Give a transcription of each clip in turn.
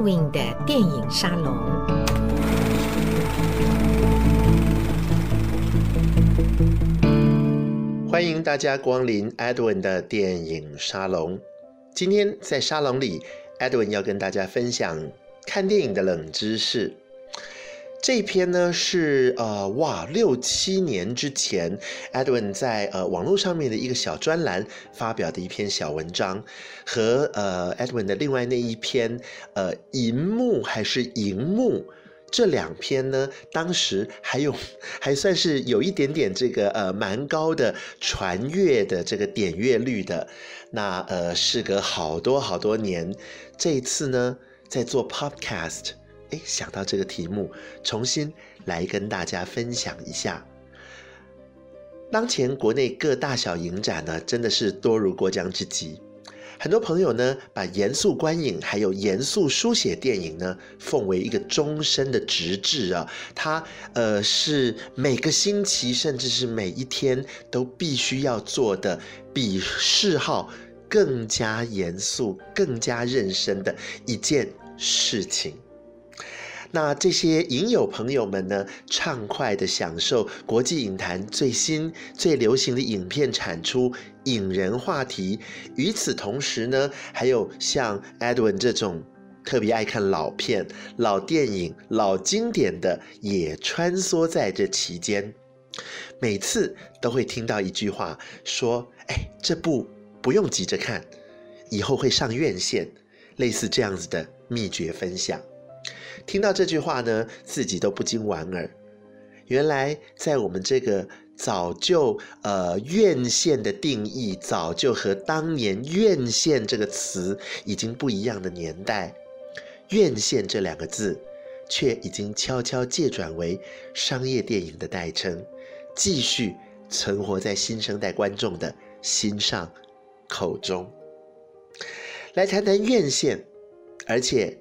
Edwin 的电影沙龙。欢迎大家光临 Edwin 的电影沙龙。今天在沙龙里，Edwin 要跟大家分享看电影的冷知识。这篇呢是呃哇六七年之前，Edwin 在呃网络上面的一个小专栏发表的一篇小文章，和呃 Edwin 的另外那一篇呃银幕还是荧幕这两篇呢，当时还有还算是有一点点这个呃蛮高的传阅的这个点阅率的，那呃事隔好多好多年，这一次呢在做 Podcast。哎，想到这个题目，重新来跟大家分享一下。当前国内各大小影展呢，真的是多如过江之鲫。很多朋友呢，把严肃观影还有严肃书写电影呢，奉为一个终身的职志啊。它呃是每个星期，甚至是每一天都必须要做的，比嗜好更加严肃、更加认真的一件事情。那这些影友朋友们呢，畅快地享受国际影坛最新最流行的影片产出、影人话题。与此同时呢，还有像 Edwin 这种特别爱看老片、老电影、老经典的，也穿梭在这期间。每次都会听到一句话说：“哎，这部不用急着看，以后会上院线。”类似这样子的秘诀分享。听到这句话呢，自己都不禁莞尔。原来在我们这个早就呃院线的定义早就和当年院线这个词已经不一样的年代，院线这两个字却已经悄悄借转为商业电影的代称，继续存活在新生代观众的心上口中。来谈谈院线，而且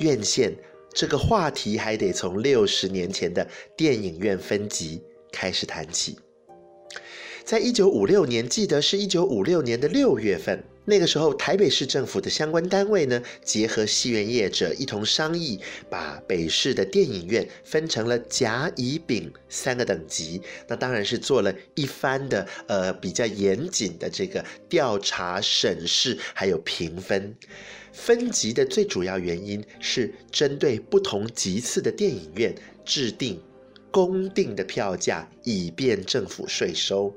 院线。这个话题还得从六十年前的电影院分级开始谈起。在一九五六年，记得是一九五六年的六月份，那个时候台北市政府的相关单位呢，结合戏院业者一同商议，把北市的电影院分成了甲、乙、丙三个等级。那当然是做了一番的呃比较严谨的这个调查、审视还有评分。分级的最主要原因是针对不同级次的电影院制定公定的票价，以便政府税收。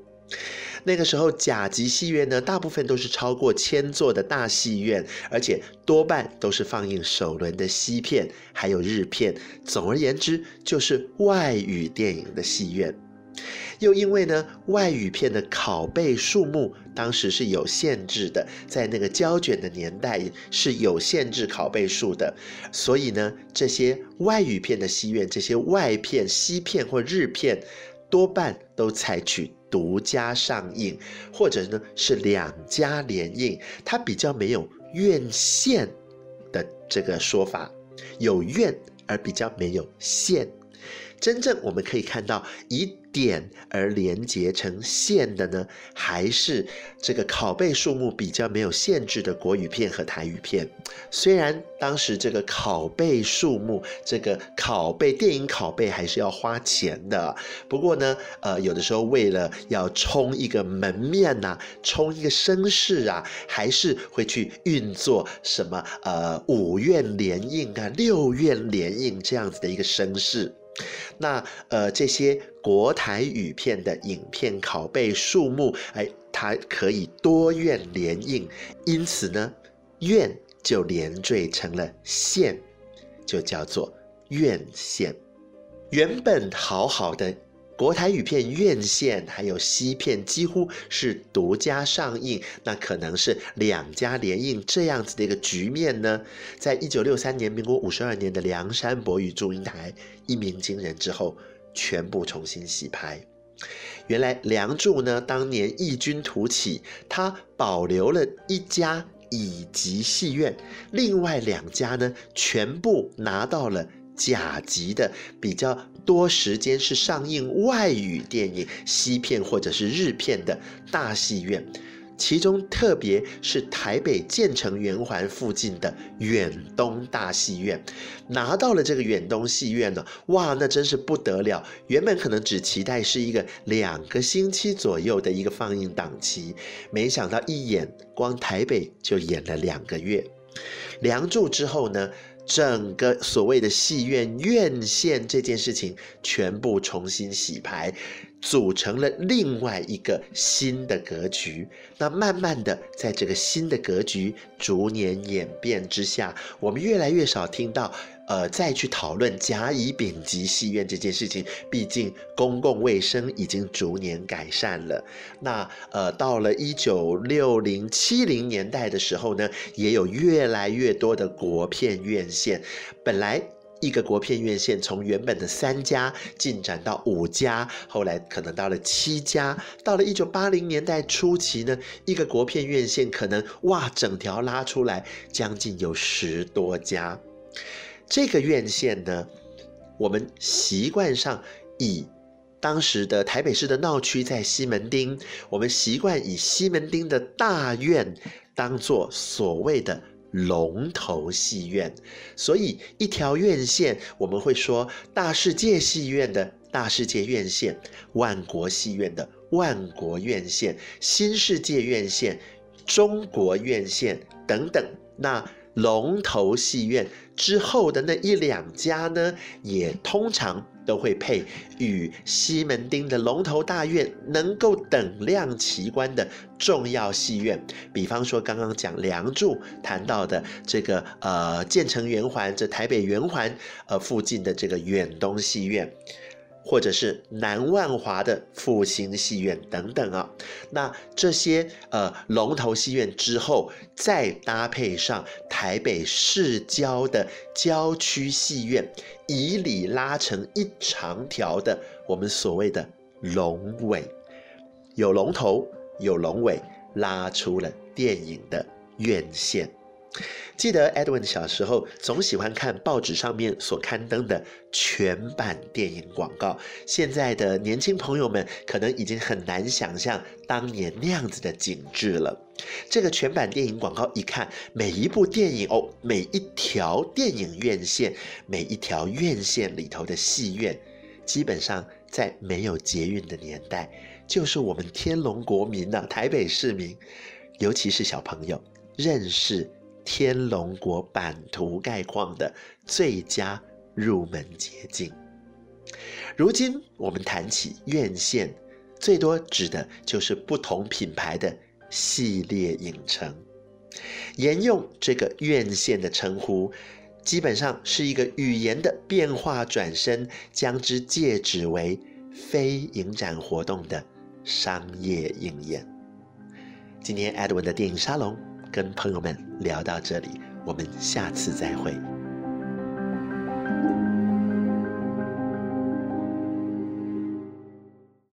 那个时候，甲级戏院呢，大部分都是超过千座的大戏院，而且多半都是放映首轮的西片，还有日片。总而言之，就是外语电影的戏院。又因为呢，外语片的拷贝数目当时是有限制的，在那个胶卷的年代是有限制拷贝数的，所以呢，这些外语片的戏院，这些外片、西片或日片，多半都采取独家上映，或者呢是两家联映，它比较没有院线的这个说法，有院而比较没有线。真正我们可以看到以点而连结成线的呢，还是这个拷贝数目比较没有限制的国语片和台语片。虽然当时这个拷贝数目，这个拷贝电影拷贝还是要花钱的。不过呢，呃，有的时候为了要冲一个门面呐、啊，冲一个声势啊，还是会去运作什么呃五院联映啊、六院联映这样子的一个声势。那呃，这些国台语片的影片拷贝数目，哎，它可以多院联映，因此呢，院就连缀成了县，就叫做院线。原本好好的。国台语片院线还有西片几乎是独家上映，那可能是两家联映这样子的一个局面呢。在一九六三年，民国五十二年的梁山伯与祝英台一鸣惊人之后，全部重新洗牌。原来梁祝呢，当年异军突起，他保留了一家乙级戏院，另外两家呢，全部拿到了。甲级的比较多时间是上映外语电影、西片或者是日片的大戏院，其中特别是台北建成圆环附近的远东大戏院，拿到了这个远东戏院呢，哇，那真是不得了！原本可能只期待是一个两个星期左右的一个放映档期，没想到一演光台北就演了两个月。梁祝之后呢，整个所谓的戏院院线这件事情全部重新洗牌，组成了另外一个新的格局。那慢慢的，在这个新的格局逐年演变之下，我们越来越少听到。呃，再去讨论甲乙丙级戏院这件事情，毕竟公共卫生已经逐年改善了。那呃，到了一九六零七零年代的时候呢，也有越来越多的国片院线。本来一个国片院线从原本的三家进展到五家，后来可能到了七家。到了一九八零年代初期呢，一个国片院线可能哇，整条拉出来将近有十多家。这个院线呢，我们习惯上以当时的台北市的闹区在西门町，我们习惯以西门町的大院当做所谓的龙头戏院，所以一条院线我们会说大世界戏院的大世界院线、万国戏院的万国院线、新世界院线、中国院线等等，那。龙头戏院之后的那一两家呢，也通常都会配与西门町的龙头大院能够等量齐观的重要戏院，比方说刚刚讲梁祝谈到的这个呃建成圆环这台北圆环呃附近的这个远东戏院。或者是南万华的复兴戏院等等啊，那这些呃龙头戏院之后，再搭配上台北市郊的郊区戏院，以里拉成一长条的我们所谓的龙尾，有龙头有龙尾，拉出了电影的院线。记得 Edwin 小时候总喜欢看报纸上面所刊登的全版电影广告。现在的年轻朋友们可能已经很难想象当年那样子的景致了。这个全版电影广告一看，每一部电影哦，每一条电影院线，每一条院线里头的戏院，基本上在没有捷运的年代，就是我们天龙国民呐、啊，台北市民，尤其是小朋友认识。天龙国版图概况的最佳入门捷径。如今我们谈起院线，最多指的就是不同品牌的系列影城。沿用这个院线的称呼，基本上是一个语言的变化转身，将之借指为非影展活动的商业应验。今天 Edwin 的电影沙龙。跟朋友们聊到这里，我们下次再会。